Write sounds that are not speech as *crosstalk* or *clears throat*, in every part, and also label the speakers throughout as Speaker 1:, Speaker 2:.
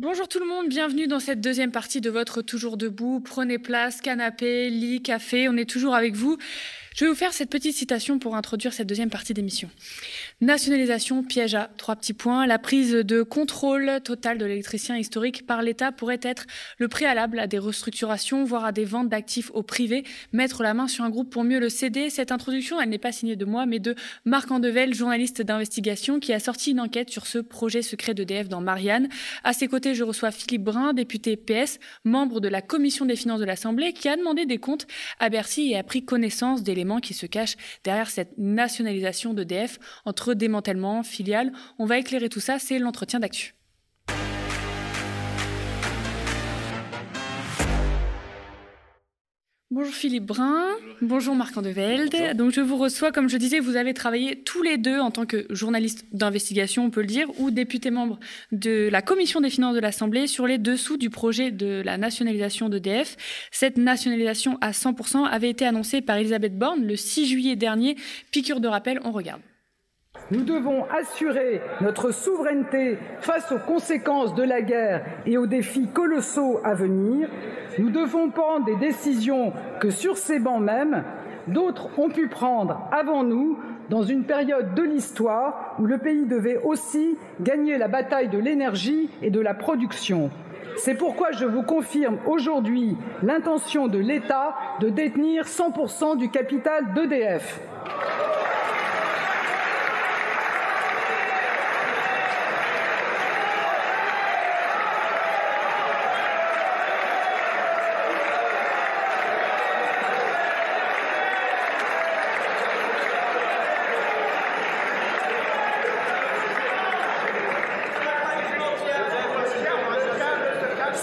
Speaker 1: Bonjour tout le monde, bienvenue dans cette deuxième partie de votre Toujours debout. Prenez place, canapé, lit, café, on est toujours avec vous. Je vais vous faire cette petite citation pour introduire cette deuxième partie d'émission. Nationalisation, piège à trois petits points. La prise de contrôle total de l'électricien historique par l'État pourrait être le préalable à des restructurations, voire à des ventes d'actifs au privé. Mettre la main sur un groupe pour mieux le céder. Cette introduction, elle n'est pas signée de moi, mais de Marc Andevel, journaliste d'investigation, qui a sorti une enquête sur ce projet secret d'EDF dans Marianne. À ses côtés, je reçois Philippe Brun, député PS, membre de la commission des finances de l'Assemblée, qui a demandé des comptes à Bercy et a pris connaissance d'éléments qui se cache derrière cette nationalisation d'EDF entre démantèlement, filiale. On va éclairer tout ça, c'est l'entretien d'actu. Bonjour Philippe Brun, bonjour, Marc Andevelde. Donc je vous reçois, comme je disais, vous avez travaillé tous les deux en tant que journaliste d'investigation, on peut le dire, ou député membre de la commission des finances de l'Assemblée sur les dessous du projet de la nationalisation d'EDF. Cette nationalisation à 100% avait été annoncée par Elisabeth Borne le 6 juillet dernier. Piqûre de rappel, on regarde.
Speaker 2: Nous devons assurer notre souveraineté face aux conséquences de la guerre et aux défis colossaux à venir. Nous devons prendre des décisions que sur ces bancs même, d'autres ont pu prendre avant nous dans une période de l'histoire où le pays devait aussi gagner la bataille de l'énergie et de la production. C'est pourquoi je vous confirme aujourd'hui l'intention de l'État de détenir 100% du capital d'EDF.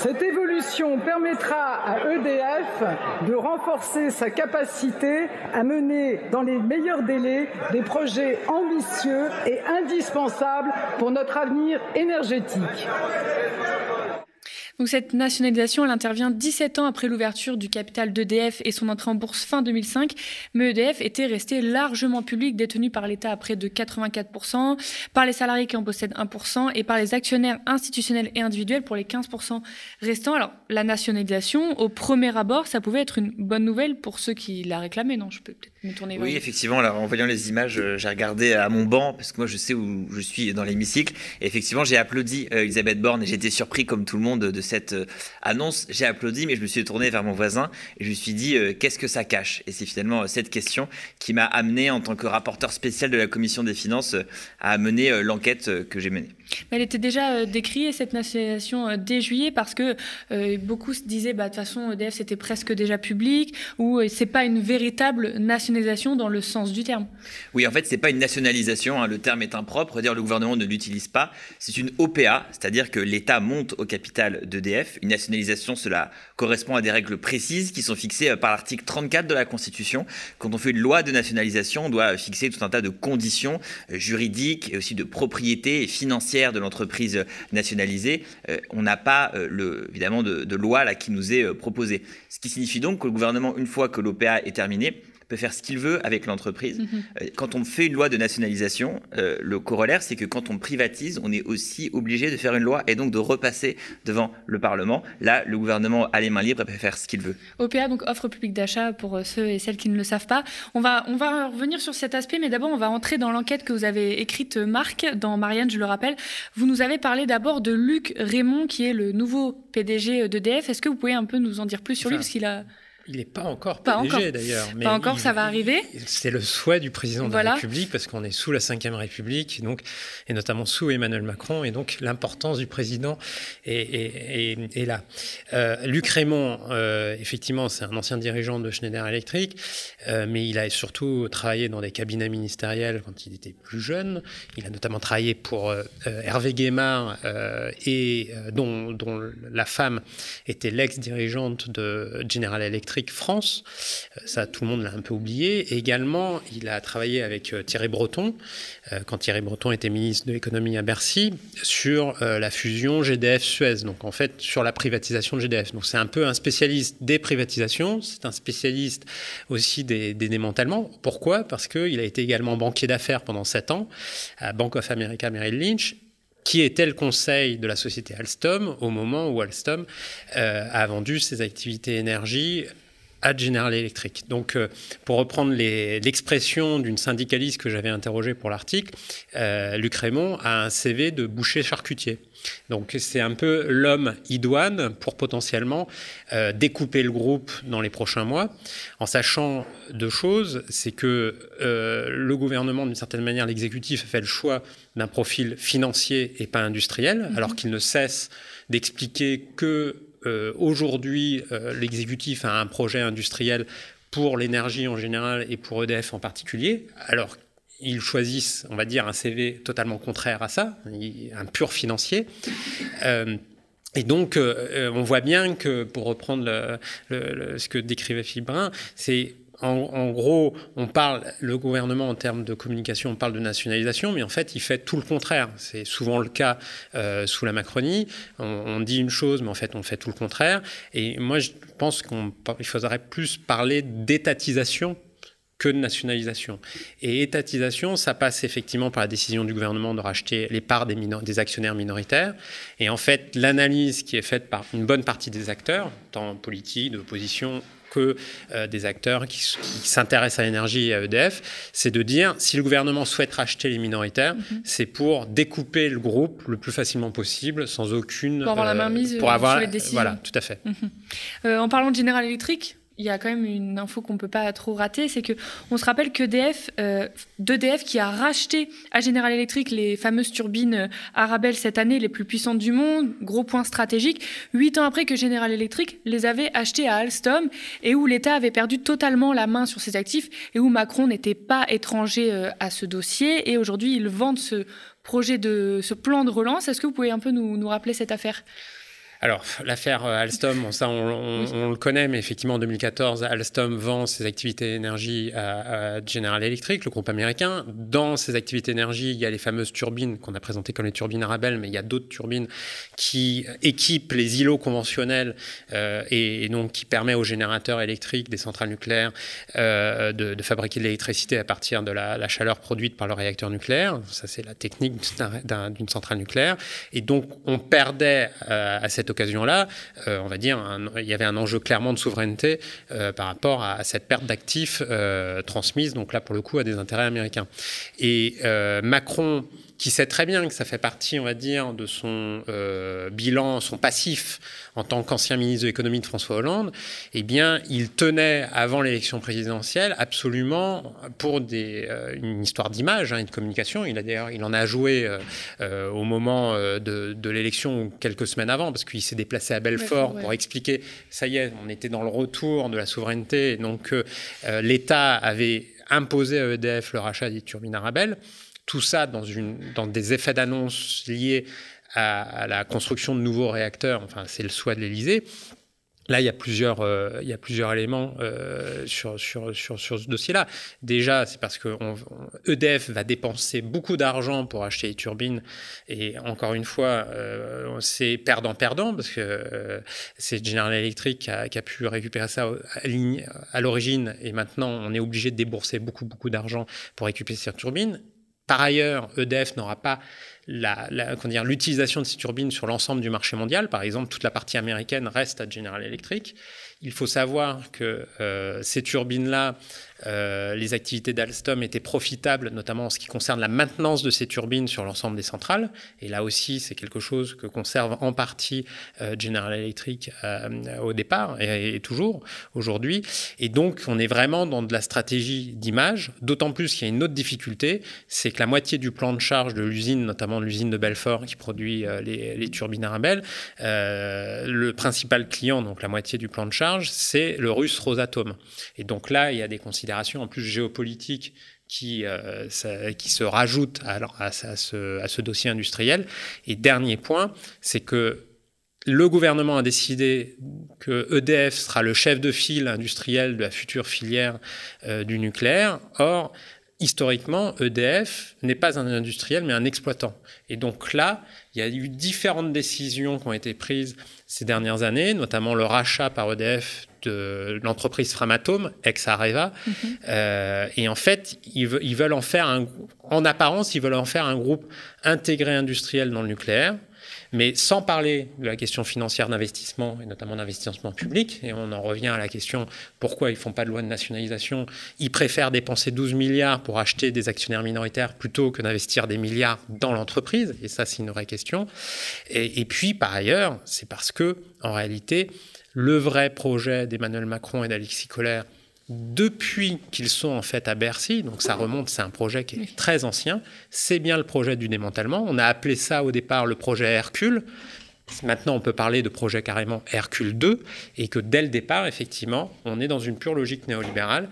Speaker 2: Cette évolution permettra à EDF de renforcer sa capacité à mener dans les meilleurs délais des projets ambitieux et indispensables pour notre avenir énergétique.
Speaker 1: Donc cette nationalisation, elle intervient 17 ans après l'ouverture du capital d'EDF et son entrée en bourse fin 2005. Mais EDF était resté largement public, détenu par l'État à près de 84%, par les salariés qui en possèdent 1% et par les actionnaires institutionnels et individuels pour les 15% restants. Alors la nationalisation, au premier abord, ça pouvait être une bonne nouvelle pour ceux qui la réclamaient, non Je peux peut-être me tourner
Speaker 3: Oui, effectivement. Alors, en voyant les images, euh, j'ai regardé à mon banc parce que moi, je sais où je suis dans l'hémicycle. Et effectivement, j'ai applaudi euh, Elisabeth Borne et j'étais surpris, comme tout le monde, de cette euh, annonce. J'ai applaudi, mais je me suis tourné vers mon voisin et je me suis dit euh, qu'est-ce que ça cache? Et c'est finalement cette question qui m'a amené, en tant que rapporteur spécial de la commission des finances, à mener l'enquête que j'ai menée.
Speaker 1: Elle était déjà décriée, cette nationalisation, dès juillet, parce que beaucoup se disaient, bah, de toute façon, EDF, c'était presque déjà public, ou c'est pas une véritable nationalisation dans le sens du terme.
Speaker 3: Oui, en fait, c'est pas une nationalisation, hein, le terme est impropre, dire le gouvernement ne l'utilise pas. C'est une OPA, c'est-à-dire que l'État monte au capital Une nationalisation, cela correspond à des règles précises qui sont fixées euh, par l'article 34 de la Constitution. Quand on fait une loi de nationalisation, on doit fixer tout un tas de conditions euh, juridiques et aussi de propriété financière de l'entreprise nationalisée. Euh, on n'a pas, évidemment, de, de loi là qui nous est proposée. Ce qui signifie donc que le gouvernement, une fois que l'OPA est terminée, peut faire ce qu'il veut avec l'entreprise. Mhm. Euh, quand on fait une loi de nationalisation, euh, le corollaire, c'est que quand on privatise, on est aussi obligé de faire une loi et donc de repasser devant le Parlement. Là, le gouvernement a les mains libres et peut faire ce qu'il veut.
Speaker 1: OPA, donc offre publique d'achat pour euh, ceux et celles qui ne le savent pas. On va, on va revenir sur cet aspect, mais d'abord, on va entrer dans l'enquête que vous avez écrite, Marc, dans Marianne, je le rappelle. Vous nous avez parlé d'abord de Luc Raymond, qui est le nouveau PDG d'EDF. Est-ce que vous pouvez un peu nous en dire plus sur lui, parce qu'il a...
Speaker 4: Il n'est pas encore pas PDG d'ailleurs.
Speaker 1: Pas encore, ça va arriver.
Speaker 4: C'est le souhait du président de la République parce qu'on est sous la Ve République donc, et notamment sous Emmanuel Macron et donc l'importance du président est, là. Euh, Luc Raymond, euh, effectivement, c'est un ancien dirigeant de Schneider Electric, euh, mais il a surtout travaillé dans des cabinets ministériels quand il était plus jeune. Il a notamment travaillé pour Hervé Guémard et dont, dont la femme était l'ex-dirigeante de General Electric France. Euh, ça, tout le monde l'a un peu oublié. également, il a travaillé avec euh, Thierry Breton, euh, quand Thierry Breton était ministre de l'économie à Bercy, sur la fusion GDF-Suez. Donc, en fait, sur la privatisation de GDF. Donc, c'est un peu un spécialiste des privatisations. C'est un spécialiste aussi des, démantèlements. Pourquoi? Parce qu'il a été également banquier d'affaires pendant sept ans à Bank of America Merrill Lynch qui était le conseil de la société Alstom au moment où Alstom a vendu ses activités énergie à General Electric. Donc, euh, pour reprendre l'expression d'une syndicaliste que j'avais interrogée pour l'article, euh, Luc Raymond a un CV de boucher charcutier. Donc, c'est un peu l'homme idoine pour potentiellement euh, découper le groupe dans les prochains mois, en sachant deux choses. C'est que le gouvernement, d'une certaine manière, l'exécutif a fait le choix d'un profil financier et pas industriel, mm-hmm. alors qu'il ne cesse d'expliquer que euh, aujourd'hui, euh, l'exécutif a un projet industriel pour l'énergie en général et pour EDF en particulier, alors ils choisissent, on va dire, un CV totalement contraire à ça, un pur financier. Euh, et donc, on voit bien que, pour reprendre ce que décrivait Philippe Brun, c'est en, gros, on parle, le gouvernement en termes de communication, on parle de nationalisation, mais en fait, il fait tout le contraire. C'est souvent le cas euh, sous la Macronie. On, dit une chose, mais en fait, on fait tout le contraire. Et moi, je pense qu'il faudrait plus parler d'étatisation que de nationalisation. Et étatisation, ça passe effectivement par la décision du gouvernement de racheter les parts des, des actionnaires minoritaires. Et en fait, l'analyse qui est faite par une bonne partie des acteurs, tant politiques, d'opposition que euh, des acteurs qui, s'intéressent à l'énergie et à EDF, c'est de dire si le gouvernement souhaite racheter les minoritaires, mhm. c'est pour découper le groupe le plus facilement possible, sans aucune.
Speaker 1: Pour avoir la main mise pour avoir, sur les décisions.
Speaker 4: Voilà, tout à fait. Mhm.
Speaker 1: Euh, en parlant de General Electric, il y a quand même une info qu'on peut pas trop rater, c'est que on se rappelle que DF, euh, d'EDF qui a racheté à General Electric les fameuses turbines euh, Arabelle cette année, les plus puissantes du monde, gros point stratégique, huit ans après que General Electric les avait achetées à Alstom et où l'État avait perdu totalement la main sur ses actifs et où Macron n'était pas étranger euh, à ce dossier et aujourd'hui ils vendent ce projet de ce plan de relance. Est-ce que vous pouvez un peu nous rappeler cette affaire?
Speaker 4: Alors, l'affaire euh, Alstom, ça, on, le connaît, mais effectivement, en 2014, Alstom vend ses activités énergie à, General Electric, le groupe américain. Dans ces activités énergie, il y a les fameuses turbines qu'on a présentées comme les turbines Arabelle, mais il y a d'autres turbines qui équipent les îlots conventionnels euh, et, donc qui permet aux générateurs électriques des centrales nucléaires euh, de, fabriquer de l'électricité à partir de la, chaleur produite par le réacteur nucléaire. Ça, c'est la technique d'une centrale nucléaire. Et donc, on perdait à cette occasion-là, euh, on va dire, il y avait un enjeu clairement de souveraineté euh, par rapport à, cette perte d'actifs euh, transmise, donc là pour le coup à des intérêts américains. Et Macron qui sait très bien que ça fait partie, on va dire, de son euh, bilan, son passif en tant qu'ancien ministre de l'économie de François Hollande, eh bien, il tenait avant l'élection présidentielle absolument pour des, euh, une histoire d'image hein, et de communication. Il a d'ailleurs, il en a joué euh, au moment de, de l'élection quelques semaines avant, parce qu'il s'est déplacé à Belfort pour expliquer, ça y est, on était dans le retour de la souveraineté, donc l'État avait imposé à EDF le rachat des turbines Arabelle. Tout ça dans, une, dans des effets d'annonce liés à, la construction de nouveaux réacteurs, enfin c'est le souhait de l'Élysée. Là, il y a plusieurs, euh, il y a plusieurs éléments euh, sur, sur, sur, sur, ce dossier-là. Déjà, c'est parce que EDF va dépenser beaucoup d'argent pour acheter les turbines. Et encore une fois, euh, c'est perdant-perdant, parce que c'est General Electric qui a, qui a, pu récupérer ça à l'origine. Et maintenant, on est obligé de débourser beaucoup, beaucoup d'argent pour récupérer ces turbines. Par ailleurs, EDF n'aura pas l'utilisation de ces turbines sur l'ensemble du marché mondial. Par exemple, toute la partie américaine reste à General Electric. Il faut savoir que euh, ces turbines-là euh, les activités d'Alstom étaient profitables, notamment en ce qui concerne la maintenance de ces turbines sur l'ensemble des centrales. Et là aussi, c'est quelque chose que conserve en partie euh, General Electric au départ et, toujours aujourd'hui. Et donc, on est vraiment dans de la stratégie d'image, d'autant plus qu'il y a une autre difficulté, c'est que la moitié du plan de charge de l'usine, notamment l'usine de Belfort qui produit les, turbines Arabelle, le principal client, donc la moitié du plan de charge, c'est le russe Rosatom. Et donc là, il y a des considérations en plus géopolitique qui, euh, qui se rajoute à, à, ce, à, ce, dossier industriel. Et dernier point, c'est que le gouvernement a décidé que EDF sera le chef de file industriel de la future filière euh, du nucléaire. Or, historiquement, EDF n'est pas un industriel, mais un exploitant. Et donc là, il y a eu différentes décisions qui ont été prises ces dernières années, notamment le rachat par EDF de l'entreprise Framatome, ex-Areva. Mhm. Euh, et en fait, ils, veulent en faire un, en apparence, ils veulent en faire un groupe intégré industriel dans le nucléaire. Mais sans parler de la question financière d'investissement, et notamment d'investissement public, et on en revient à la question pourquoi ils ne font pas de loi de nationalisation, ils préfèrent dépenser 12 milliards pour acheter des actionnaires minoritaires plutôt que d'investir des milliards dans l'entreprise, et ça c'est une vraie question. Et, puis par ailleurs, c'est parce que, en réalité, le vrai projet d'Emmanuel Macron et d'Alexis Collère, depuis qu'ils sont en fait à Bercy, donc ça remonte, c'est un projet qui est très ancien, c'est bien le projet du démantèlement. On a appelé ça au départ le projet Hercule. Maintenant, on peut parler de projet carrément Hercule 2, et que dès le départ, effectivement, on est dans une pure logique néolibérale,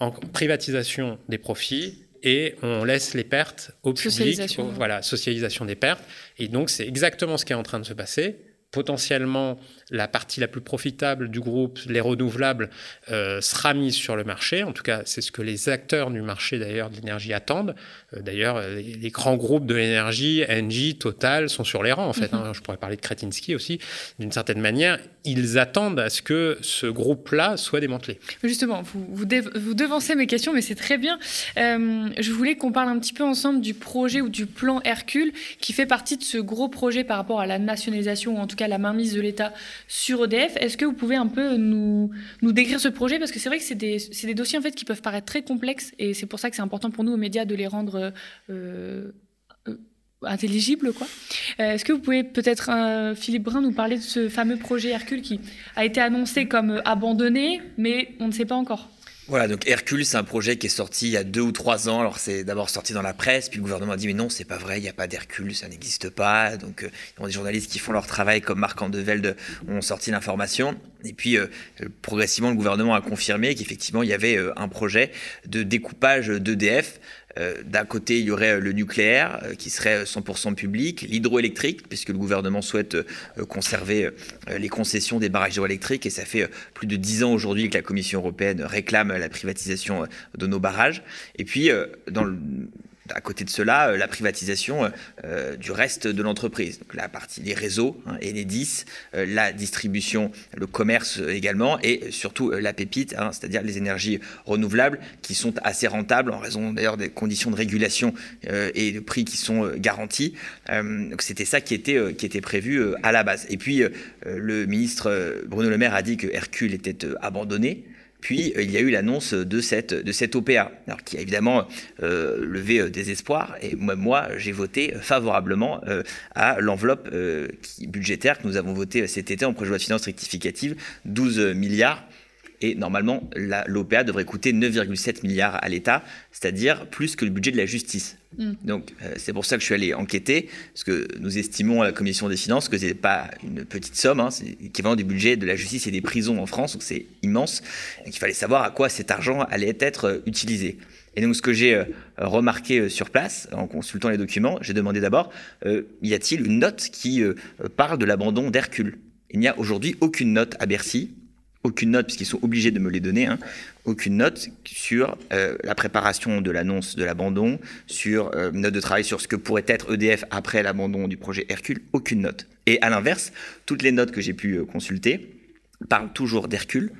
Speaker 4: en privatisation des profits, et on laisse les pertes au public.
Speaker 1: Socialisation.
Speaker 4: Voilà, socialisation des pertes. Et donc, c'est exactement ce qui est en train de se passer potentiellement la partie la plus profitable du groupe, les renouvelables, euh, sera mise sur le marché. En tout cas, c'est ce que les acteurs du marché d'ailleurs de l'énergie attendent. Euh, d'ailleurs, les, grands groupes de l'énergie, Engie, Total, sont sur les rangs en fait. Mhm. Hein. Je pourrais parler de Kretinsky aussi. D'une certaine manière, ils attendent à ce que ce groupe-là soit démantelé.
Speaker 1: Justement, vous, vous, devancez mes questions, mais c'est très bien. Euh, je voulais qu'on parle un petit peu ensemble du projet ou du plan Hercule qui fait partie de ce gros projet par rapport à la nationalisation ou en tout cas la mainmise de l'État sur EDF. Est-ce que vous pouvez un peu nous, nous décrire ce projet? Parce que c'est vrai que c'est des, des, dossiers en fait, qui peuvent paraître très complexes et c'est pour ça que c'est important pour nous aux médias de les rendre euh, euh, intelligibles. Quoi. Euh, est-ce que vous pouvez peut-être, Philippe Brun, nous parler de ce fameux projet Hercule qui a été annoncé comme abandonné, mais on ne sait pas encore?
Speaker 3: Voilà, donc Hercule, c'est un projet qui est sorti il y a deux ou trois ans. Alors c'est d'abord sorti dans la presse, puis le gouvernement a dit mais non, c'est pas vrai, il n'y a pas d'Hercule, ça n'existe pas. Donc euh, il y a des journalistes qui font leur travail comme Marc Andevelde ont sorti l'information. Et puis euh, progressivement, le gouvernement a confirmé qu'effectivement il y avait euh, un projet de découpage d'EDF euh, d'un côté, il y aurait euh, le nucléaire euh, qui serait 100% public, l'hydroélectrique, puisque le gouvernement souhaite conserver les concessions des barrages hydroélectriques, et ça fait plus de dix ans aujourd'hui que la Commission européenne réclame la privatisation de nos barrages. Et puis, dans le à côté de cela, euh, la privatisation euh, euh, du reste de l'entreprise. Donc la partie des réseaux et les 10, la distribution, le commerce également, et surtout la pépite, hein, c'est-à-dire les énergies renouvelables qui sont assez rentables en raison d'ailleurs des conditions de régulation et de prix qui sont garantis. donc c'était ça qui était, qui était prévu à la base. Et puis le ministre Bruno Le Maire a dit que Hercule était abandonné. Puis euh, il y a eu l'annonce de cette, OPA, alors qui a évidemment euh, levé euh, des espoirs. Et moi, j'ai voté favorablement à l'enveloppe budgétaire que nous avons votée cet été en projet de loi finances rectificative, 12 milliards et normalement, l'OPA devrait coûter 9,7 milliards à l'État, c'est-à-dire plus que le budget de la justice. Mm. Donc, euh, c'est pour ça que je suis allé enquêter, parce que nous estimons à la Commission des finances que ce n'est pas une petite somme, hein, c'est équivalent du budget de la justice et des prisons en France, donc c'est immense. Et qu'il fallait savoir à quoi cet argent allait être euh, utilisé. Et donc, ce que j'ai euh, remarqué sur place, en consultant les documents, j'ai demandé d'abord, y a-t-il une note qui parle de l'abandon d'Hercule? Il n'y a aujourd'hui aucune note à Bercy aucune note, puisqu'ils sont obligés de me les donner, hein, aucune note sur euh, la préparation de l'annonce de l'abandon, sur euh, note de travail sur ce que pourrait être EDF après l'abandon du projet Hercule, aucune note. Et à l'inverse, toutes les notes que j'ai pu euh, consulter parlent toujours d'Hercule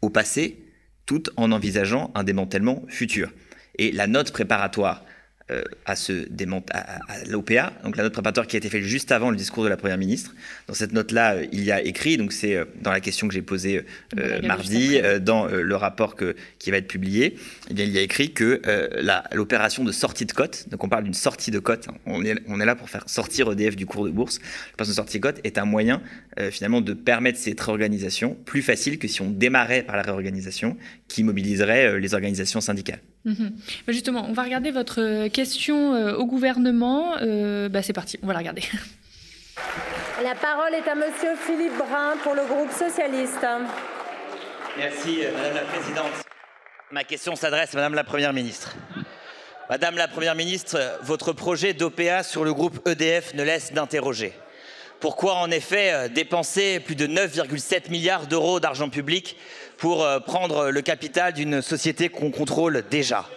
Speaker 3: au passé, tout en envisageant un démantèlement futur. Et la note préparatoire euh, à, ce à, l'OPA, donc la note préparatoire qui a été faite juste avant le discours de la Première ministre. Dans cette note-là, euh, il y a écrit, donc c'est euh, dans la question que j'ai posée mardi, dans le rapport que, qui va être publié, eh bien, il y a écrit que l'opération de sortie de cote, donc on parle d'une sortie de cote, hein, on, est, on est là pour faire sortir EDF du cours de bourse, l'opération de sortie de cote est un moyen finalement de permettre cette réorganisation plus facile que si on démarrait par la réorganisation qui mobiliserait les organisations syndicales.
Speaker 1: Mhm. Bah, justement, on va regarder votre euh, question euh, au gouvernement. Euh, bah, c'est parti, on va la regarder. *laughs*
Speaker 5: La parole est à Monsieur Philippe Brun pour le groupe socialiste.
Speaker 6: Merci, Madame la Présidente. Ma question s'adresse à Madame la Première ministre. Madame la Première ministre, votre projet d'OPA sur le groupe EDF ne laisse d'interroger. Pourquoi en effet dépenser plus de 9,7 milliards d'euros d'argent public pour euh, prendre le capital d'une société qu'on contrôle déjà.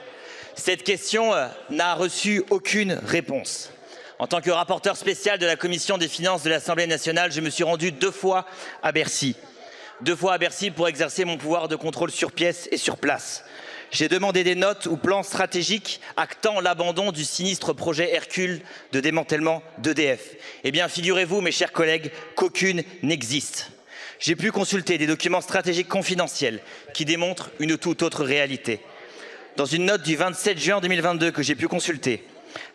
Speaker 6: Cette question euh, n'a reçu aucune réponse. En tant que rapporteur spécial de la commission des finances de l'Assemblée nationale, je me suis rendu deux fois à Bercy. Deux fois à Bercy pour exercer mon pouvoir de contrôle sur pièce et sur place. J'ai demandé des notes ou plans stratégiques actant l'abandon du sinistre projet Hercule de démantèlement d'EDF. Eh bien, figurez-vous, mes chers collègues, qu'aucune n'existe. J'ai pu consulter des documents stratégiques confidentiels qui démontrent une toute autre réalité. Dans une note du 27 juin 2022 que j'ai pu consulter,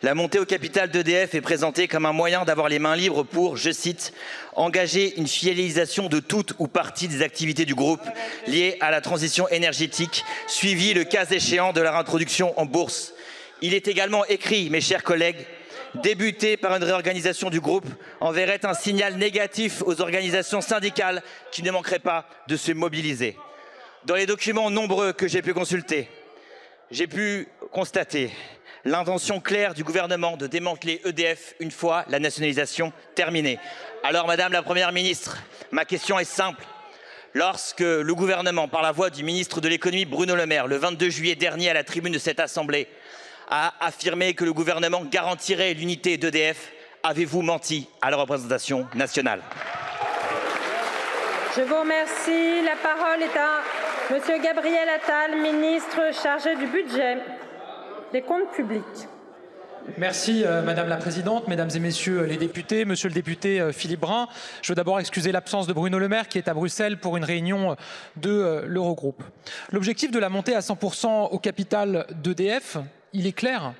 Speaker 6: la montée au capital d'EDF est présentée comme un moyen d'avoir les mains libres pour, je cite, engager une fidélisation de toute ou partie des activités du groupe liées à la transition énergétique, suivi le cas échéant de leur introduction en bourse. Il est également écrit, mes chers collègues, débuter par une réorganisation du groupe enverrait un signal négatif aux organisations syndicales qui ne manqueraient pas de se mobiliser. Dans les documents nombreux que j'ai pu consulter, j'ai pu constater l'intention claire du gouvernement de démanteler EDF une fois la nationalisation terminée. Alors, Madame la Première ministre, ma question est simple. Lorsque le gouvernement, par la voix du ministre de l'économie Bruno Le Maire, le 22 juillet dernier à la tribune de cette Assemblée, a affirmé que le gouvernement garantirait l'unité d'EDF, avez-vous menti à la représentation nationale?
Speaker 5: Je vous remercie. La parole est à Monsieur Gabriel Attal, ministre chargé du budget des comptes publics.
Speaker 7: Merci euh, Madame la Présidente, Mesdames et Messieurs les députés, Monsieur le député euh, Philippe Brun. Je veux d'abord excuser l'absence de Bruno Le Maire qui est à Bruxelles pour une réunion de euh, l'Eurogroupe. L'objectif de la montée à 100% au capital d'EDF, il est clair,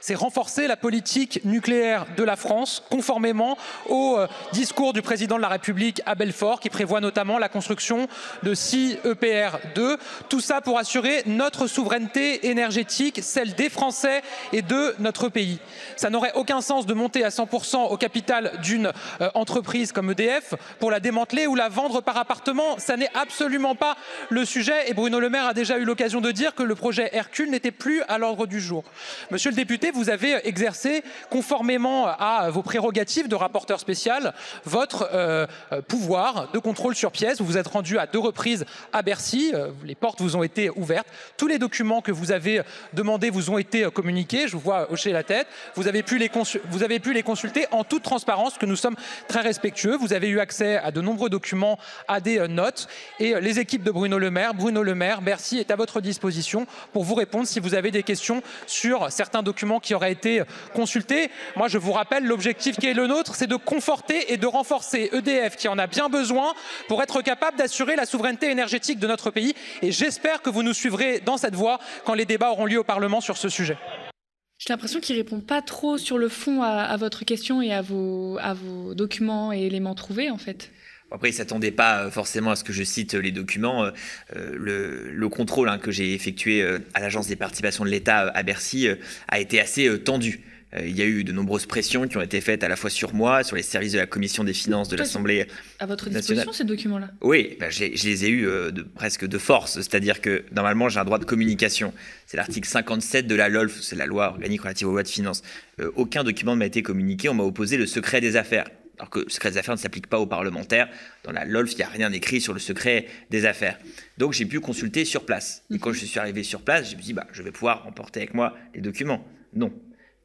Speaker 7: c'est renforcer la politique nucléaire de la France, conformément au euh, discours du président de la République à Belfort, qui prévoit notamment la construction de 6 EPR2. Tout ça pour assurer notre souveraineté énergétique, celle des Français et de notre pays. Ça n'aurait aucun sens de monter à 100% au capital d'une euh, entreprise comme EDF pour la démanteler ou la vendre par appartement. Ça n'est absolument pas le sujet. Et Bruno Le Maire a déjà eu l'occasion de dire que le projet Hercule n'était plus à l'ordre du jour. Vous avez exercé, conformément à vos prérogatives de rapporteur spécial, votre euh, euh, pouvoir de contrôle sur pièce. Vous vous êtes rendu à deux reprises à Bercy. Euh, les portes vous ont été ouvertes. Tous les documents que vous avez demandés vous ont été communiqués. Je vous vois hocher la tête. Vous avez pu les, vous avez pu les consulter en toute transparence, que nous sommes très respectueux. Vous avez eu accès à de nombreux documents, à des notes. Et les équipes de Bruno Le Maire, Bruno Le Maire, Bercy est à votre disposition pour vous répondre si vous avez des questions sur certains documents qui auraient été consultés. Moi, je vous rappelle, l'objectif qui est le nôtre, c'est de conforter et de renforcer EDF, qui en a bien besoin, pour être capable d'assurer la souveraineté énergétique de notre pays. Et j'espère que vous nous suivrez dans cette voie quand les débats auront lieu au Parlement sur ce sujet.
Speaker 1: J'ai l'impression qu'il répond pas trop sur le fond à, votre question et à vos, à vos documents et éléments trouvés, en fait.
Speaker 3: Après, il s'attendait pas euh, forcément à ce que je cite les documents. Euh, le, le contrôle hein, que j'ai effectué euh, à l'Agence des participations de l'État à Bercy a été assez tendu. Il y a eu de nombreuses pressions qui ont été faites à la fois sur moi, sur les services de la Commission des finances de l'Assemblée
Speaker 1: À votre disposition, ces documents-là?
Speaker 3: Oui, ben, je les ai eus de, presque de force. C'est-à-dire que normalement, j'ai un droit de communication. C'est l'article 57 de la LOLF, c'est la loi organique relative aux lois de finances. aucun document ne m'a été communiqué. On m'a opposé le secret des affaires alors que le secret des affaires ne s'applique pas aux parlementaires. Dans la LOLF, il n'y a rien écrit sur le secret des affaires. Donc j'ai pu consulter sur place. Et quand je suis arrivé sur place, je me suis dit, bah, je vais pouvoir emporter avec moi les documents. Non.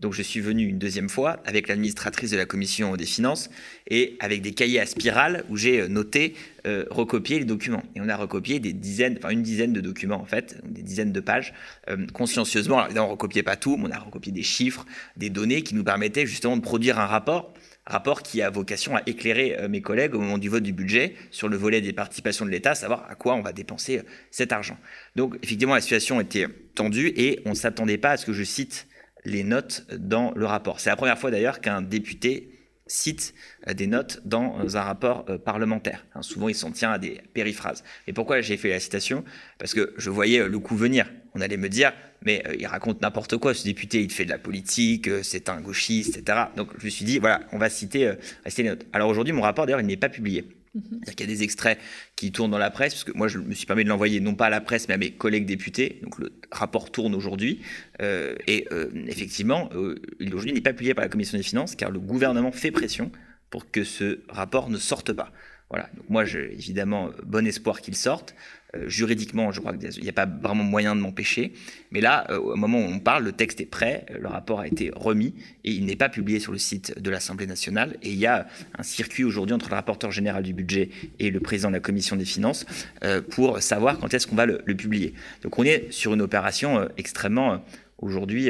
Speaker 3: Donc je suis venu une deuxième fois avec l'administratrice de la commission des finances et avec des cahiers à spirale où j'ai euh, noté, euh, recopié les documents. Et on a recopié des dizaines, enfin une dizaine de documents en fait, des dizaines de pages, euh, consciencieusement. Alors évidemment, on ne recopiait pas tout, mais on a recopié des chiffres, des données qui nous permettaient justement de produire un rapport rapport qui a vocation à éclairer euh, mes collègues au moment du vote du budget sur le volet des participations de l'État, savoir à quoi on va dépenser euh, cet argent. Donc effectivement, la situation était tendue et on ne s'attendait pas à ce que je cite les notes dans le rapport. C'est la première fois d'ailleurs qu'un député cite euh, des notes dans un rapport parlementaire. Hein, souvent, il s'en tient à des périphrases. Et pourquoi j'ai fait la citation? Parce que je voyais le coup venir. On allait me dire, mais euh, il raconte n'importe quoi, ce député, il fait de la politique, euh, c'est un gauchiste, etc. Donc je me suis dit, voilà, on va citer, euh, les notes. Alors aujourd'hui, mon rapport, d'ailleurs, il n'est pas publié. Mhm. Il y a des extraits qui tournent dans la presse, parce que moi, je me suis permis de l'envoyer non pas à la presse, mais à mes collègues députés. Donc le rapport tourne aujourd'hui. et effectivement, aujourd'hui, il n'est pas publié par la Commission des finances, car le gouvernement fait pression pour que ce rapport ne sorte pas. Voilà. Donc moi, j'ai évidemment bon espoir qu'il sorte. Euh, juridiquement, je crois qu'il n'y a pas vraiment moyen de m'empêcher. Mais là, euh, au moment où on parle, le texte est prêt, le rapport a été remis et il n'est pas publié sur le site de l'Assemblée nationale. Et il y a un circuit aujourd'hui entre le rapporteur général du budget et le président de la commission des finances euh, pour savoir quand est-ce qu'on va le, publier. Donc on est sur une opération extrêmement aujourd'hui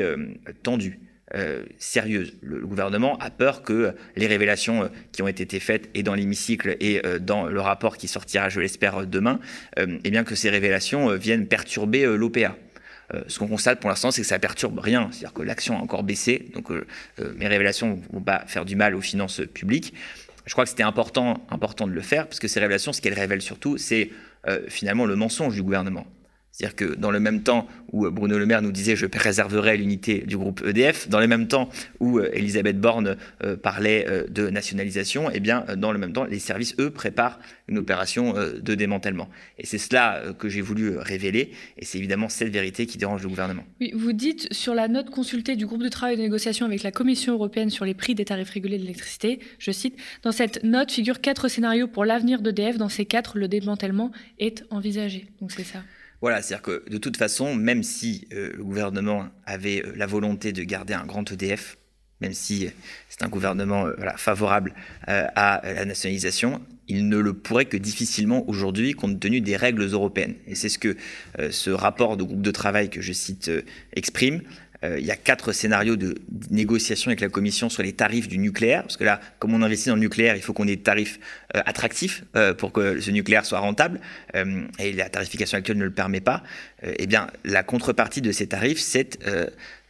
Speaker 3: tendue. Euh, sérieuse. Le, gouvernement a peur que les révélations euh, qui ont été faites et dans l'hémicycle et euh, dans le rapport qui sortira, je l'espère, demain, eh bien que ces révélations viennent perturber l'OPA. ce qu'on constate pour l'instant, c'est que ça perturbe rien, c'est-à-dire que l'action a encore baissé, donc mes révélations vont pas faire du mal aux finances publiques. Je crois que c'était important, important de le faire, parce que ces révélations, ce qu'elles révèlent surtout, c'est finalement le mensonge du gouvernement. C'est-à-dire que dans le même temps où euh, Bruno Le Maire nous disait je préserverai l'unité du groupe EDF, dans le même temps où euh, Elisabeth Borne euh, parlait de nationalisation, eh bien dans le même temps les services eux préparent une opération de démantèlement. Et c'est cela que j'ai voulu révéler, et c'est évidemment cette vérité qui dérange le gouvernement.
Speaker 1: Oui, vous dites sur la note consultée du groupe de travail de négociation avec la Commission européenne sur les prix des tarifs régulés de l'électricité, je cite, dans cette note figurent quatre scénarios pour l'avenir d'EDF. Dans ces quatre, le démantèlement est envisagé. Donc c'est ça.
Speaker 3: Voilà, c'est-à-dire que de toute façon, même si euh, le gouvernement avait euh, la volonté de garder un grand EDF, même si c'est un gouvernement euh, favorable à la nationalisation, il ne le pourrait que difficilement aujourd'hui compte tenu des règles européennes. Et c'est ce que ce rapport de groupe de travail que je cite exprime. Euh, il y a quatre scénarios de négociation avec la Commission sur les tarifs du nucléaire, parce que là, comme on investit dans le nucléaire, il faut qu'on ait des tarifs euh, attractifs euh, pour que ce nucléaire soit rentable, et la tarification actuelle ne le permet pas. eh bien, la contrepartie de ces tarifs, c'est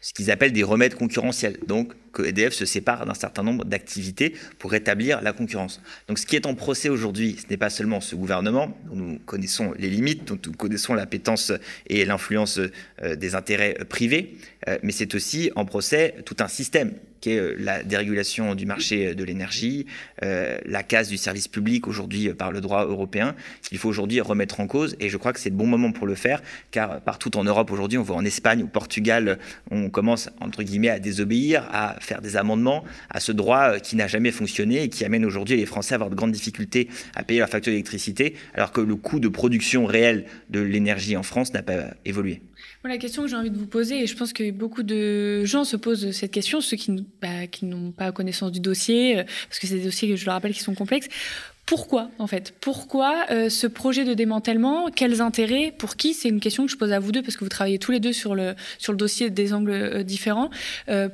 Speaker 3: ce qu'ils appellent des remèdes concurrentiels. Donc, que EDF se sépare d'un certain nombre d'activités pour rétablir la concurrence. Donc, ce qui est en procès aujourd'hui, ce n'est pas seulement ce gouvernement, dont nous connaissons les limites, dont nous connaissons l'appétence et l'influence euh, des intérêts privés, euh, mais c'est aussi en procès tout un système euh, la dérégulation du marché euh, de l'énergie, euh, la casse du service public aujourd'hui par le droit européen, qu'il faut aujourd'hui remettre en cause. Et je crois que c'est le bon moment pour le faire, car partout en Europe aujourd'hui, on voit en Espagne, au Portugal, on commence entre guillemets à désobéir, à faire des amendements à ce droit qui n'a jamais fonctionné et qui amène aujourd'hui les Français à avoir de grandes difficultés à payer leur facture d'électricité, alors que le coût de production réel de l'énergie en France n'a pas évolué.
Speaker 1: La question que j'ai envie de vous poser, et je pense que beaucoup de gens se posent cette question, ceux qui, bah, n'ont pas connaissance du dossier, euh, parce que c'est des dossiers, je le rappelle, qui sont complexes. Pourquoi, en fait? Pourquoi euh, ce projet de démantèlement? Quels intérêts? Pour qui? C'est une question que je pose à vous deux, parce que vous travaillez tous les deux sur le, dossier des angles euh, différents. Euh,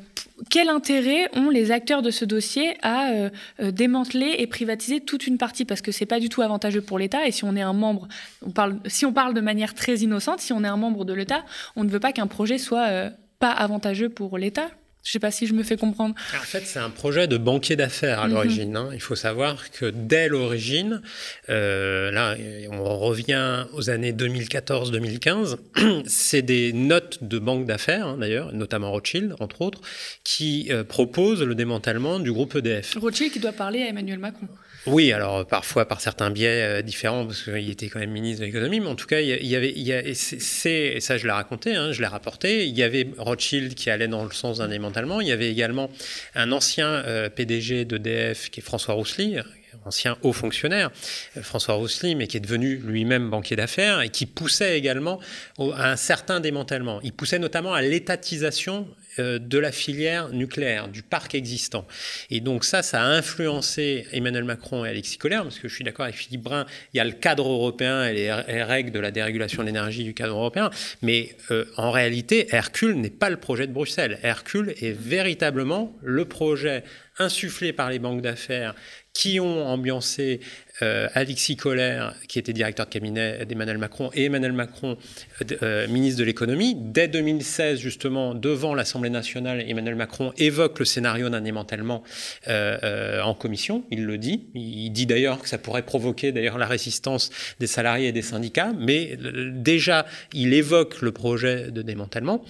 Speaker 1: quel intérêt ont les acteurs de ce dossier à démanteler et privatiser toute une partie? Parce que c'est pas du tout avantageux pour l'État. Et si on est un membre, parle, si on parle de manière très innocente, si on est un membre de l'État, on ne veut pas qu'un projet soit pas avantageux pour l'État. Je ne sais pas si je me fais comprendre.
Speaker 4: En fait, c'est un projet de banquier d'affaires à mhm. l'origine. Hein. Il faut savoir que dès l'origine, euh, là, on revient aux années 2014-2015, *clears throat* c'est des notes de banque d'affaires, hein, d'ailleurs, notamment Rothschild, entre autres, qui euh, proposent le démantèlement du groupe EDF.
Speaker 1: Rothschild qui doit parler à Emmanuel Macron.
Speaker 4: Oui, alors parfois par certains biais euh, différents, parce qu'il était quand même ministre de l'économie, mais en tout cas, il y, avait, il y a, c'est, ça je l'ai raconté, hein, je l'ai rapporté, il y avait Rothschild qui allait dans le sens d'un démantèlement, il y avait également un ancien euh, PDG d'EDF qui est François Roussely, ancien haut fonctionnaire, euh, François Roussely, mais qui est devenu lui-même banquier d'affaires et qui poussait également à un certain démantèlement. Il poussait notamment à l'étatisation de la filière nucléaire, du parc existant. Et donc ça, ça a influencé Emmanuel Macron et Alexis Collère, parce que je suis d'accord avec Philippe Brun, il y a le cadre européen et les règles de la dérégulation de l'énergie du cadre européen, mais euh, en réalité, Hercule n'est pas le projet de Bruxelles. Hercule est véritablement le projet insufflé par les banques d'affaires qui ont ambiancé euh, Alexis Kohler, qui était directeur de cabinet d'Emmanuel Macron, et Emmanuel Macron, euh, euh, ministre de l'économie. Dès 2016, justement, devant l'Assemblée nationale, Emmanuel Macron évoque le scénario d'un démantèlement en commission. Il le dit. Il dit d'ailleurs que ça pourrait provoquer d'ailleurs la résistance des salariés et des syndicats, mais déjà, il évoque le projet de démantèlement.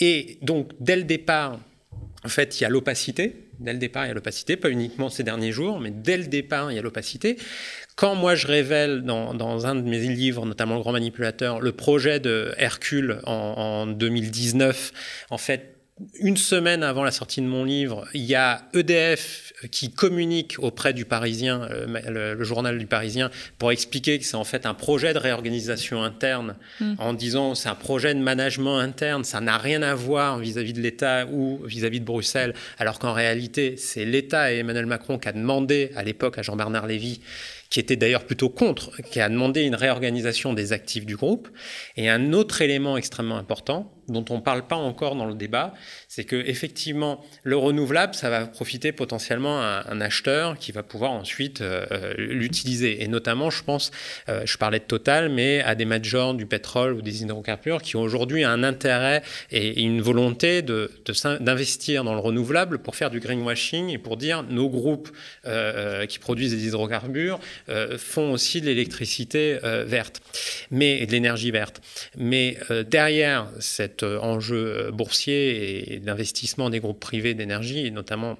Speaker 4: Et donc, dès le départ, en fait, il y a l'opacité Dès le départ, il y a l'opacité, pas uniquement ces derniers jours, mais dès le départ, il y a l'opacité. Quand moi je révèle dans, un de mes livres, notamment Le Grand Manipulateur, le projet de Hercule en, 2019, en fait, une semaine avant la sortie de mon livre, il y a EDF qui communique auprès du Parisien, euh, le, journal du Parisien, pour expliquer que c'est en fait un projet de réorganisation interne, mm. en disant c'est un projet de management interne, ça n'a rien à voir vis-à-vis de l'État ou vis-à-vis de Bruxelles, alors qu'en réalité, c'est l'État et Emmanuel Macron qui a demandé à l'époque à Jean-Bernard Lévy qui était d'ailleurs plutôt contre, qui a demandé une réorganisation des actifs du groupe. Et un autre élément extrêmement important, dont on ne parle pas encore dans le débat, c'est que effectivement le renouvelable, ça va profiter potentiellement à un acheteur qui va pouvoir ensuite euh, euh, l'utiliser. Et notamment, je pense, euh, je parlais de Total, mais à des majors du pétrole ou des hydrocarbures qui ont aujourd'hui un intérêt et une volonté de, d'investir dans le renouvelable pour faire du greenwashing et pour dire nos groupes qui produisent des hydrocarbures font aussi de l'électricité verte, mais de l'énergie verte. Mais derrière cet enjeu boursier et d'investissement des groupes privés d'énergie, et notamment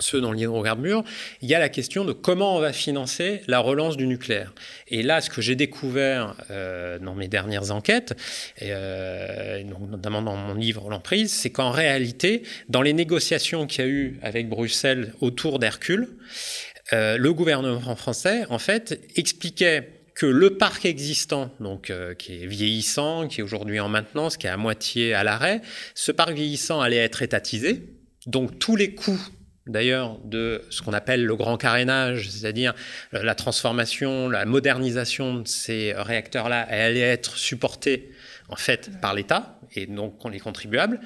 Speaker 4: ceux dans l'hydrocarbure, il y a la question de comment on va financer la relance du nucléaire. Et là, ce que j'ai découvert euh, dans mes dernières enquêtes, euh, notamment dans mon livre L'emprise, c'est qu'en réalité, dans les négociations qu'il y a eu avec Bruxelles autour d'Hercule, euh, le gouvernement français, en fait, expliquait que le parc existant, donc euh, qui est vieillissant, qui est aujourd'hui en maintenance, qui est à moitié à l'arrêt, ce parc vieillissant allait être étatisé. Donc tous les coûts d'ailleurs de ce qu'on appelle le grand carénage, c'est-à-dire la transformation, la modernisation de ces réacteurs-là, allait être supportés en fait par l'État et donc les contribuables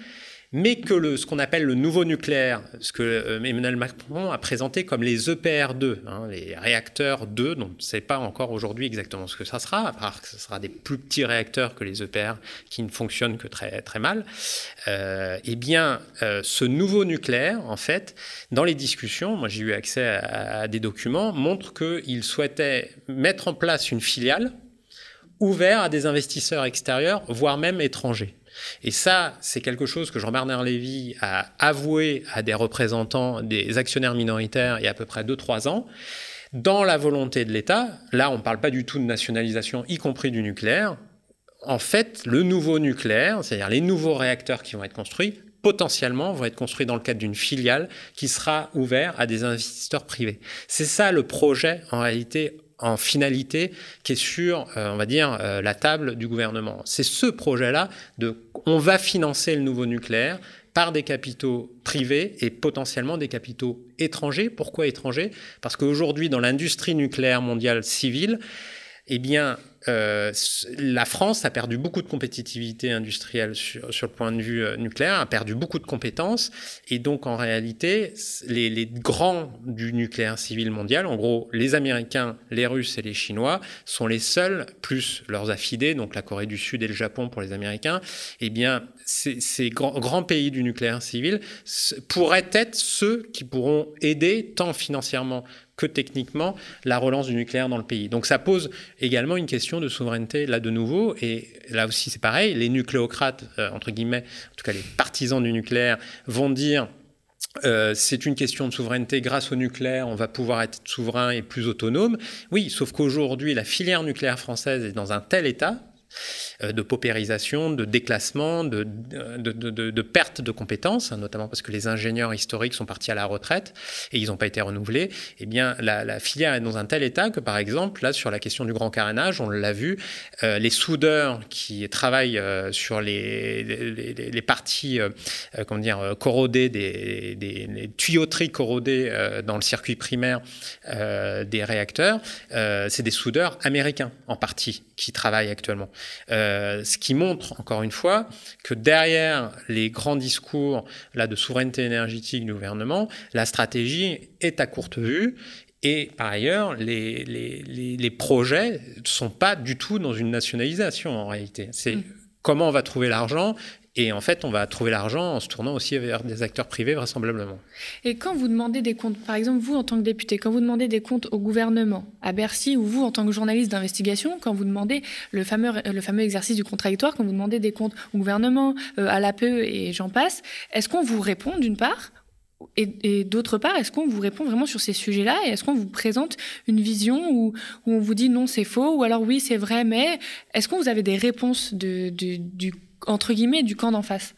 Speaker 4: mais que ce qu'on appelle le nouveau nucléaire, ce que euh, Emmanuel Macron a présenté comme les EPR2, hein, les réacteurs 2, dont on ne sait pas encore aujourd'hui exactement ce que ça sera, à part que ce sera des plus petits réacteurs que les EPR qui ne fonctionnent que très, très mal, euh, eh bien, euh, ce nouveau nucléaire, en fait, dans les discussions, moi j'ai eu accès à, à des documents, montre qu'il souhaitait mettre en place une filiale ouverte à des investisseurs extérieurs, voire même étrangers. Et ça, c'est quelque chose que Jean-Bernard Lévy a avoué à des représentants des actionnaires minoritaires il y a à peu près 2-3 ans. Dans la volonté de l'État, là, on ne parle pas du tout de nationalisation, y compris du nucléaire. En fait, le nouveau nucléaire, c'est-à-dire les nouveaux réacteurs qui vont être construits, potentiellement vont être construits dans le cadre d'une filiale qui sera ouverte à des investisseurs privés. C'est ça le projet en réalité en finalité qui est sur, euh, on va dire, euh, la table du gouvernement. C'est ce projet-là de on va financer le nouveau nucléaire par des capitaux privés et potentiellement des capitaux étrangers. Pourquoi étrangers? Parce qu'aujourd'hui, dans l'industrie nucléaire mondiale civile, eh bien, euh, la France a perdu beaucoup de compétitivité industrielle sur, le point de vue euh, nucléaire, a perdu beaucoup de compétences, et donc en réalité, les, grands du nucléaire civil mondial, en gros les Américains, les Russes et les Chinois, sont les seuls, plus leurs affidés, donc la Corée du Sud et le Japon pour les Américains, eh bien ces, grands, grands pays du nucléaire civil pourraient être ceux qui pourront aider tant financièrement que techniquement la relance du nucléaire dans le pays. Donc ça pose également une question de souveraineté là de nouveau. Et là aussi c'est pareil, les nucléocrates, euh, entre guillemets, en tout cas les partisans du nucléaire, vont dire euh, c'est une question de souveraineté. Grâce au nucléaire, on va pouvoir être souverain et plus autonome. Oui, sauf qu'aujourd'hui, la filière nucléaire française est dans un tel état de paupérisation, de déclassement, de, de, perte de compétences, hein, notamment parce que les ingénieurs historiques sont partis à la retraite et ils n'ont pas été renouvelés, eh bien, la, filière est dans un tel état que, par exemple, là, sur la question du grand carénage, on l'a vu, euh, les soudeurs qui travaillent euh, sur les, les, parties, corrodées, des, des, tuyauteries corrodées dans le circuit primaire des réacteurs, c'est des soudeurs américains, en partie, qui travaillent actuellement. Euh, ce qui montre, encore une fois, que derrière les grands discours là, de souveraineté énergétique du gouvernement, la stratégie est à courte vue et par ailleurs, les, les, les, projets ne sont pas du tout dans une nationalisation en réalité. C'est mm. comment on va trouver l'argent et en fait, on va trouver l'argent en se tournant aussi vers des acteurs privés, vraisemblablement.
Speaker 1: Et quand vous demandez des comptes, par exemple, vous en tant que député, quand vous demandez des comptes au gouvernement, à Bercy, ou vous en tant que journaliste d'investigation, quand vous demandez le fameux, exercice du contradictoire, quand vous demandez des comptes au gouvernement, euh, à l'APE et j'en passe, est-ce qu'on vous répond d'une part et, d'autre part, est-ce qu'on vous répond vraiment sur ces sujets-là Et est-ce qu'on vous présente une vision où, on vous dit non, c'est faux Ou alors oui, c'est vrai, mais est-ce que vous avez des réponses de, du entre guillemets, du camp d'en face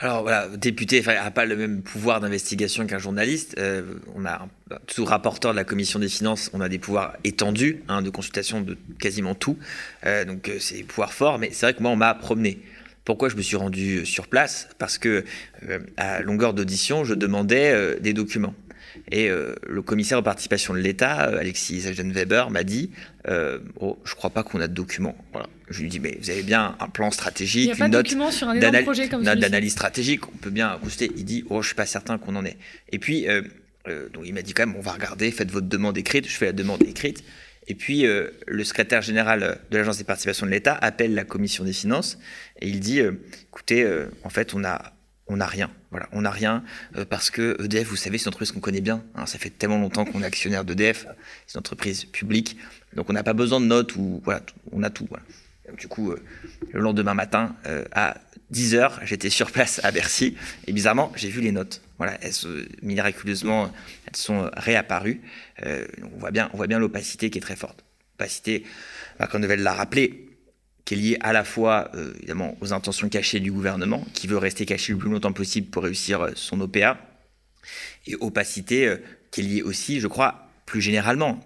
Speaker 3: alors voilà, député n'a pas le même pouvoir d'investigation qu'un journaliste. Euh, on a tout rapporteur de la commission des finances, on a des pouvoirs étendus hein, de consultation de quasiment tout. Euh, donc euh, c'est des pouvoirs forts, mais c'est vrai que moi on m'a promené. Pourquoi je me suis rendu sur place? Parce que à longueur d'audition, je demandais des documents. Et euh, le commissaire aux participations de l'État, euh, Alexis Weber, m'a dit euh, oh, Je ne crois pas qu'on a de documents. Voilà. Je lui dis Mais vous avez bien un plan stratégique,
Speaker 1: une note d'analyse
Speaker 3: stratégique, on peut bien acouster. Il dit Oh, je ne suis pas certain qu'on en ait. Et puis, donc il m'a dit quand même On va regarder, faites votre demande écrite. Je fais la demande écrite. Et puis, le secrétaire général de l'Agence des participations de l'État appelle la commission des finances et il dit Écoutez, en fait, on a on n'a rien. Voilà, on n'a rien euh, parce que EDF, vous savez, c'est une entreprise qu'on connaît bien. Hein. ça fait tellement longtemps qu'on est actionnaire d'EDF. C'est une entreprise publique, donc on n'a pas besoin de notes ou voilà, on a tout. du coup, euh, le lendemain matin, euh, à 10 h j'étais sur place à Bercy et bizarrement, j'ai vu les notes. Voilà, elles, miraculeusement, elles sont réapparues. on voit bien, bien l'opacité qui est très forte. Opacité, Macron devait l'a rappeler qui est lié à la fois euh, évidemment aux intentions cachées du gouvernement, qui veut rester caché le plus longtemps possible pour réussir euh, son OPA, et opacité euh, qui est liée aussi, je crois, plus généralement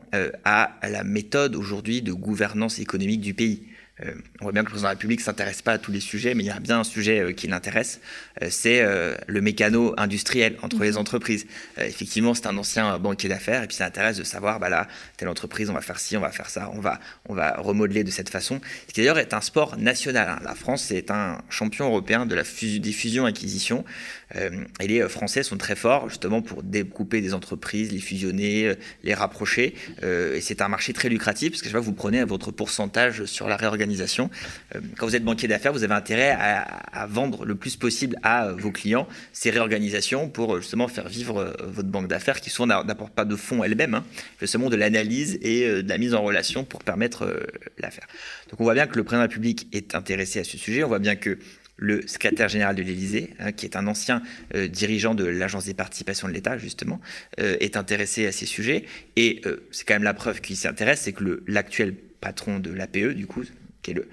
Speaker 3: à la méthode aujourd'hui de gouvernance économique du pays. Euh, on voit bien que le président de la République ne s'intéresse pas à tous les sujets, mais il y a bien un sujet euh, qui l'intéresse, euh, c'est le mécano industriel entre les mhm. entreprises. effectivement, c'est un ancien banquier d'affaires, et puis ça intéresse de savoir, bah là, telle entreprise, on va faire ci, on va faire ça, on va, on va remodeler de cette façon. Ce qui d'ailleurs est un sport national. Hein. La France est un champion européen de la des fusions-acquisitions. Et les Français sont très forts justement pour découper des entreprises, les fusionner, les rapprocher. et c'est un marché très lucratif, parce que je vois, vous prenez votre pourcentage sur la réorganisation euh, quand vous êtes banquier d'affaires, vous avez intérêt à, vendre le plus possible à euh, vos clients ces réorganisations pour euh, justement faire vivre votre banque d'affaires qui souvent n'apporte pas de fonds elle-même, hein, seulement de l'analyse et de la mise en relation pour permettre l'affaire. Donc on voit bien que le président de la République est intéressé à ce sujet. On voit bien que le secrétaire général de l'Élysée, hein, qui est un ancien dirigeant de l'Agence des participations de l'État, justement, est intéressé à ces sujets. Et c'est quand même la preuve qu'il s'intéresse, c'est que l'actuel patron de l'APE, du coup, qui est le,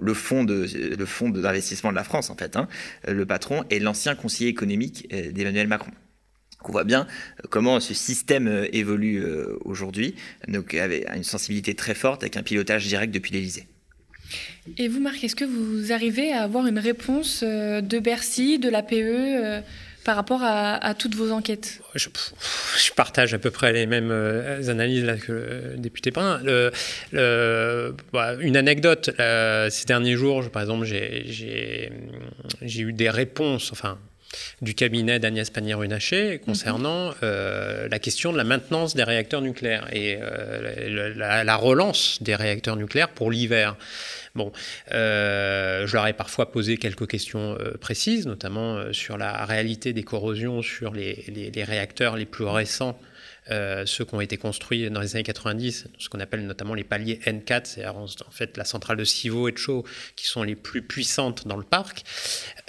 Speaker 3: le, fonds d'investissement de, la France, en fait. Hein. Le patron est l'ancien conseiller économique euh, d'Emmanuel Macron. on voit bien euh, comment ce système euh, évolue aujourd'hui, donc avec une sensibilité très forte, avec un pilotage direct depuis l'Élysée.
Speaker 1: Et vous, Marc, est-ce que vous arrivez à avoir une réponse de Bercy, de l'APE par rapport à, toutes vos enquêtes?
Speaker 4: Je, partage à peu près les mêmes euh, analyses que le député Brun. Bah, une anecdote, ces derniers jours, par exemple, j'ai eu des réponses, enfin, du cabinet d'Agnès Pannier-Runacher concernant mhm. euh, la question de la maintenance des réacteurs nucléaires et euh, la, relance des réacteurs nucléaires pour l'hiver. Bon, euh, je leur ai parfois posé quelques questions précises, notamment sur la réalité des corrosions sur les, les réacteurs les plus récents euh, ceux qui ont été construits dans les années 90, ce qu'on appelle notamment les paliers N4, c'est en fait la centrale de Civaux et de Chaux qui sont les plus puissantes dans le parc.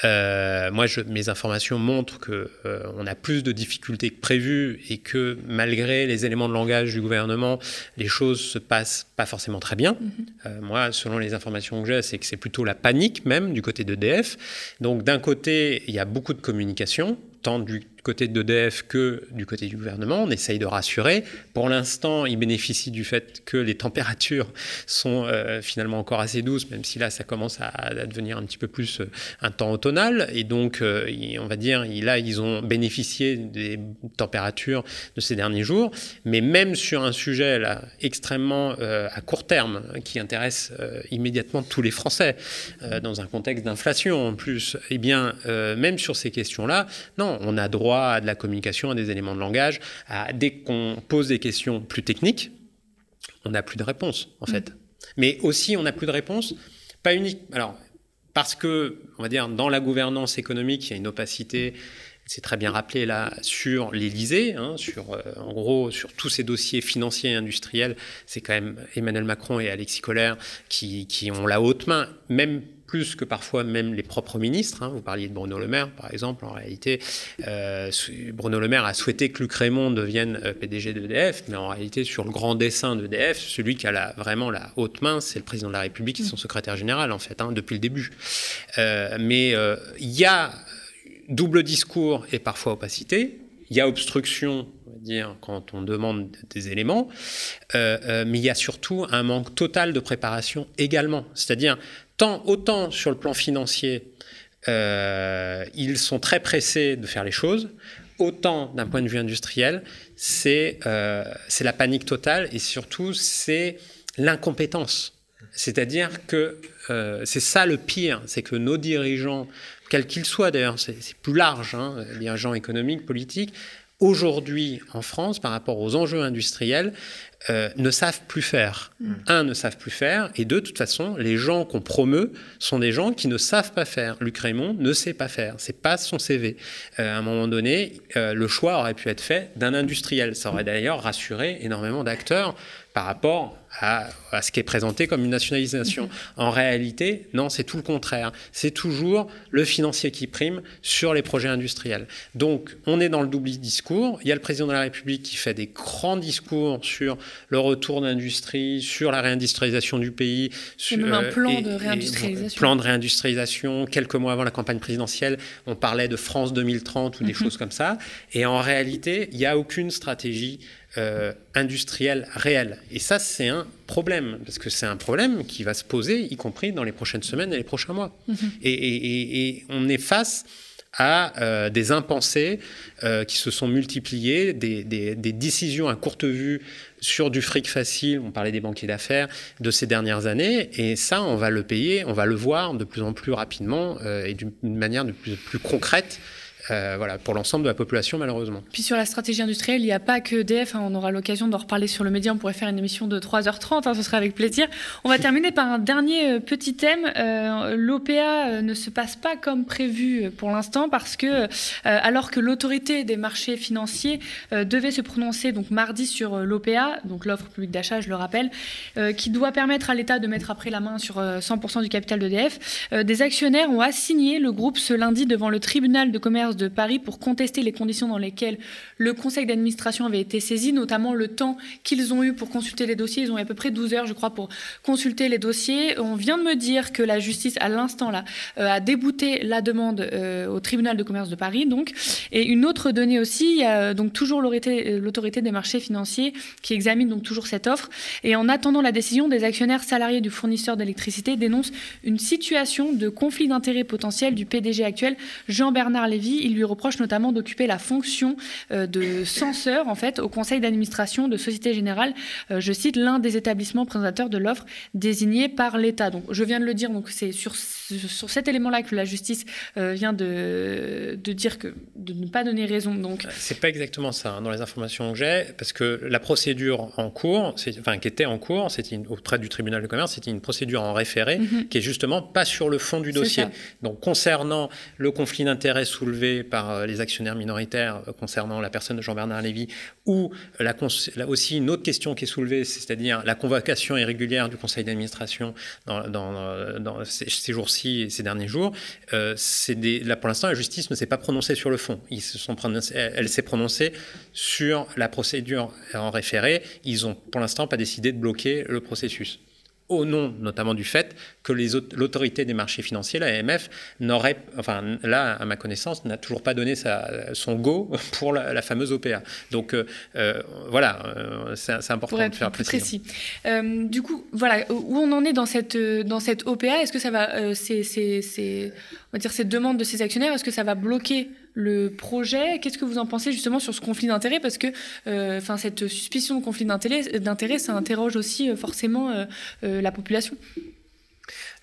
Speaker 4: Euh, moi, je, mes informations montrent que euh, on a plus de difficultés que prévu et que malgré les éléments de langage du gouvernement, les choses se passent pas forcément très bien. Mm-hmm. moi, selon les informations que j'ai, c'est que c'est plutôt la panique même du côté d'EDF. Donc d'un côté, il y a beaucoup de communication, tant du côté d'EDF que du côté du gouvernement. On essaye de rassurer. Pour l'instant, ils bénéficient du fait que les températures sont euh, finalement encore assez douces, même si là, ça commence à, devenir un petit peu plus euh, un temps automnal. Et donc, euh, on va dire, là, ils ont bénéficié des températures de ces derniers jours. Mais même sur un sujet extrêmement à court terme, qui intéresse immédiatement tous les Français, dans un contexte d'inflation en plus, eh bien, même sur ces questions-là, non, on a droit à de la communication, à des éléments de langage. À, dès qu'on pose des questions plus techniques, on n'a plus de réponse, en fait. Mais aussi, on n'a plus de réponse, pas unique. Alors, parce que, on va dire, dans la gouvernance économique, il y a une opacité c'est très bien rappelé là sur l'Élysée, hein, sur euh, en gros sur tous ces dossiers financiers et industriels, c'est quand même Emmanuel Macron et Alexis Collère qui, qui ont la haute main, même plus que parfois même les propres ministres. Hein. Vous parliez de Bruno Le Maire, par exemple. En réalité, euh, Bruno Le Maire a souhaité que Luc Raymond devienne euh, PDG d'EDF, mais en réalité, sur le grand dessin d'EDF, celui qui a la, vraiment la haute main, c'est le président de la République et son secrétaire général, en fait, hein, depuis le début. Euh, mais il y a double discours et parfois opacité. Il y a obstruction, dire, quand on demande des éléments, mais il y a surtout un manque total de préparation également. C'est-à-dire, tant, autant sur le plan financier, euh, ils sont très pressés de faire les choses, autant d'un point de vue industriel, c'est la panique totale et surtout c'est l'incompétence. C'est-à-dire que c'est ça le pire, c'est que nos dirigeants quel qu'il soit d'ailleurs, c'est plus large, hein, les agents économiques, politiques, aujourd'hui en France, par rapport aux enjeux industriels, euh, ne savent plus faire. Mm. Un, ne savent plus faire, et deux, de toute façon, les gens qu'on promeut sont des gens qui ne savent pas faire. Luc Raymond ne sait pas faire, c'est pas son CV. Euh, à un moment donné, euh, le choix aurait pu être fait d'un industriel. Ça aurait d'ailleurs rassuré énormément d'acteurs par rapport à, ce qui est présenté comme une nationalisation. En réalité, non, c'est tout le contraire. C'est toujours le financier qui prime sur les projets industriels. Donc, on est dans le double discours. Il y a le président de la République qui fait des grands discours sur le retour d'industrie, sur la réindustrialisation du pays.
Speaker 1: Sur, même un euh, plan de réindustrialisation.
Speaker 4: plan de réindustrialisation. Quelques mois avant la campagne présidentielle, on parlait de France 2030 ou des mhm. choses comme ça. Et en réalité, il n'y a aucune stratégie euh, industrielle réelle. Et ça, c'est un problème, parce que c'est un problème qui va se poser, y compris dans les prochaines semaines et les prochains mois. Mhm. et, on est face à euh, des impensés euh, qui se sont multipliés, des, des, décisions à courte vue sur du fric facile, on parlait des banquiers d'affaires, de ces dernières années, et ça, on va le payer, on va le voir de plus en plus rapidement et d'une manière de plus, plus concrète euh, voilà, pour l'ensemble de la population, malheureusement.
Speaker 1: Puis sur la stratégie industrielle, il n'y a pas que EDF. Hein, on aura l'occasion d'en reparler sur le média. On pourrait faire une émission de 3h30. Hein, ce serait avec plaisir. On va terminer par un dernier euh, petit thème. Euh, L'OPA ne se passe pas comme prévu pour l'instant parce que, alors que l'autorité des marchés financiers devait se prononcer donc mardi sur l'OPA, donc l'offre publique d'achat, je le rappelle, qui doit permettre à l'État de mettre après la main sur 100% du capital d'EDF, des actionnaires ont assigné le groupe ce lundi devant le tribunal de commerce de Paris pour contester les conditions dans lesquelles le conseil d'administration avait été saisi, notamment le temps qu'ils ont eu pour consulter les dossiers. Ils ont eu à peu près 12 heures, je crois, pour consulter les dossiers. On vient de me dire que la justice, à l'instant là, euh, a débouté la demande euh, au tribunal de commerce de Paris. Donc, et une autre donnée aussi, il y a donc toujours l'autorité des marchés financiers qui examine donc toujours cette offre. Et en attendant la décision, des actionnaires salariés du fournisseur d'électricité dénoncent une situation de conflit d'intérêts potentiel du PDG actuel, Jean-Bernard Lévy. Il lui reproche notamment d'occuper la fonction euh, de censeur en fait au conseil d'administration de Société Générale. Euh, je cite l'un des établissements présentateurs de l'offre désigné par l'État. Donc je viens de le dire. Donc c'est sur sur cet élément-là que la justice euh, vient de, de, dire que de ne pas donner raison. Donc
Speaker 4: c'est pas exactement ça hein, dans les informations que j'ai, parce que la procédure en cours, enfin qui était en cours, c'était auprès du tribunal de commerce, c'était une procédure en référé mhm. qui est justement pas sur le fond du dossier. Donc concernant le conflit d'intérêts soulevé par euh, les actionnaires minoritaires euh, concernant la personne de Jean-Bernard Lévy, ou la, aussi une autre question qui est soulevée, c'est-à-dire la convocation irrégulière du conseil d'administration dans, ces, ces jours et ces derniers jours, euh, là pour l'instant la justice ne s'est pas prononcée sur le fond. Sont elle s'est prononcée sur la procédure en référé. Ils ont pour l'instant pas décidé de bloquer le processus au nom notamment du fait que l'autorité des marchés financiers, l'AMF, n'aurait, enfin là, à ma connaissance, n'a toujours pas donné sa, son go pour la, fameuse OPA. Donc euh, euh, voilà, euh, c'est important de faire
Speaker 1: plus précis. du coup, voilà, où on en est dans cette, dans cette OPA, est-ce que ça va, c'est, on va dire, cette demande de ces actionnaires, est-ce que ça va bloquer le projet. Qu'est-ce que vous en pensez justement sur ce conflit d'intérêts? Parce que euh, enfin, cette suspicion de conflit d'intérêts, ça interroge aussi euh, forcément euh, la population.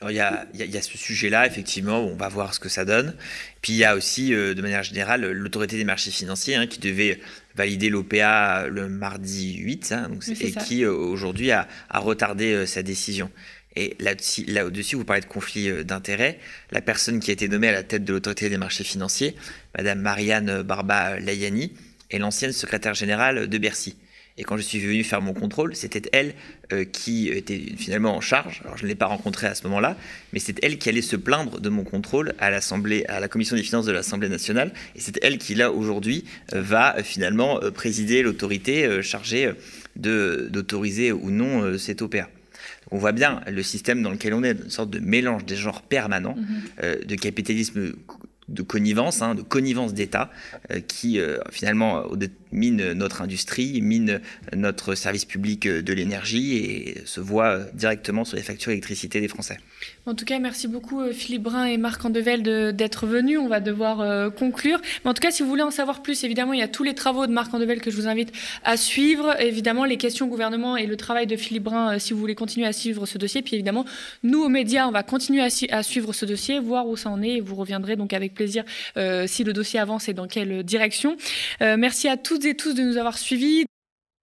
Speaker 3: Alors il y a, y a, ce sujet-là, effectivement, on va voir ce que ça donne. Puis il y a aussi, de manière générale, l'autorité des marchés financiers hein, qui devait valider l'OPA le mardi 8, hein, et qui aujourd'hui a, a, retardé sa décision. Et là-dessus, vous parlez de conflit euh, d'intérêts. La personne qui a été nommée à la tête de l'autorité des marchés financiers, Madame Marianne Barba Layani, est l'ancienne secrétaire générale de Bercy. Et quand je suis venu faire mon contrôle, c'était elle euh, qui était finalement en charge. Alors je ne l'ai pas rencontrée à ce moment-là, mais c'est elle qui allait se plaindre de mon contrôle à la commission des finances de l'Assemblée nationale. Et c'est elle qui là aujourd'hui euh, va finalement présider l'autorité chargée d'autoriser ou non cette OPA on voit bien le système dans lequel on est, une sorte de mélange des genres permanents, mhm. euh, de capitalisme de connivence, hein, de connivence d'État, qui finalement mine notre industrie, mine notre service public de l'énergie et se voit directement sur les factures d'électricité des Français.
Speaker 1: En tout cas, merci beaucoup euh, Philippe Brun et Marc Andevel d'être venus. On va devoir euh, conclure. Mais en tout cas, si vous voulez en savoir plus, évidemment, il y a tous les travaux de Marc Andevel que je vous invite à suivre. Évidemment, les questions au gouvernement et le travail de Philippe Brun, euh, si vous voulez continuer à suivre ce dossier. Puis évidemment, nous, aux médias, on va continuer à, suivre ce dossier, voir où ça en est. Et vous reviendrez donc avec plaisir si le dossier avance et dans quelle direction. merci à et tous de nous avoir suivis.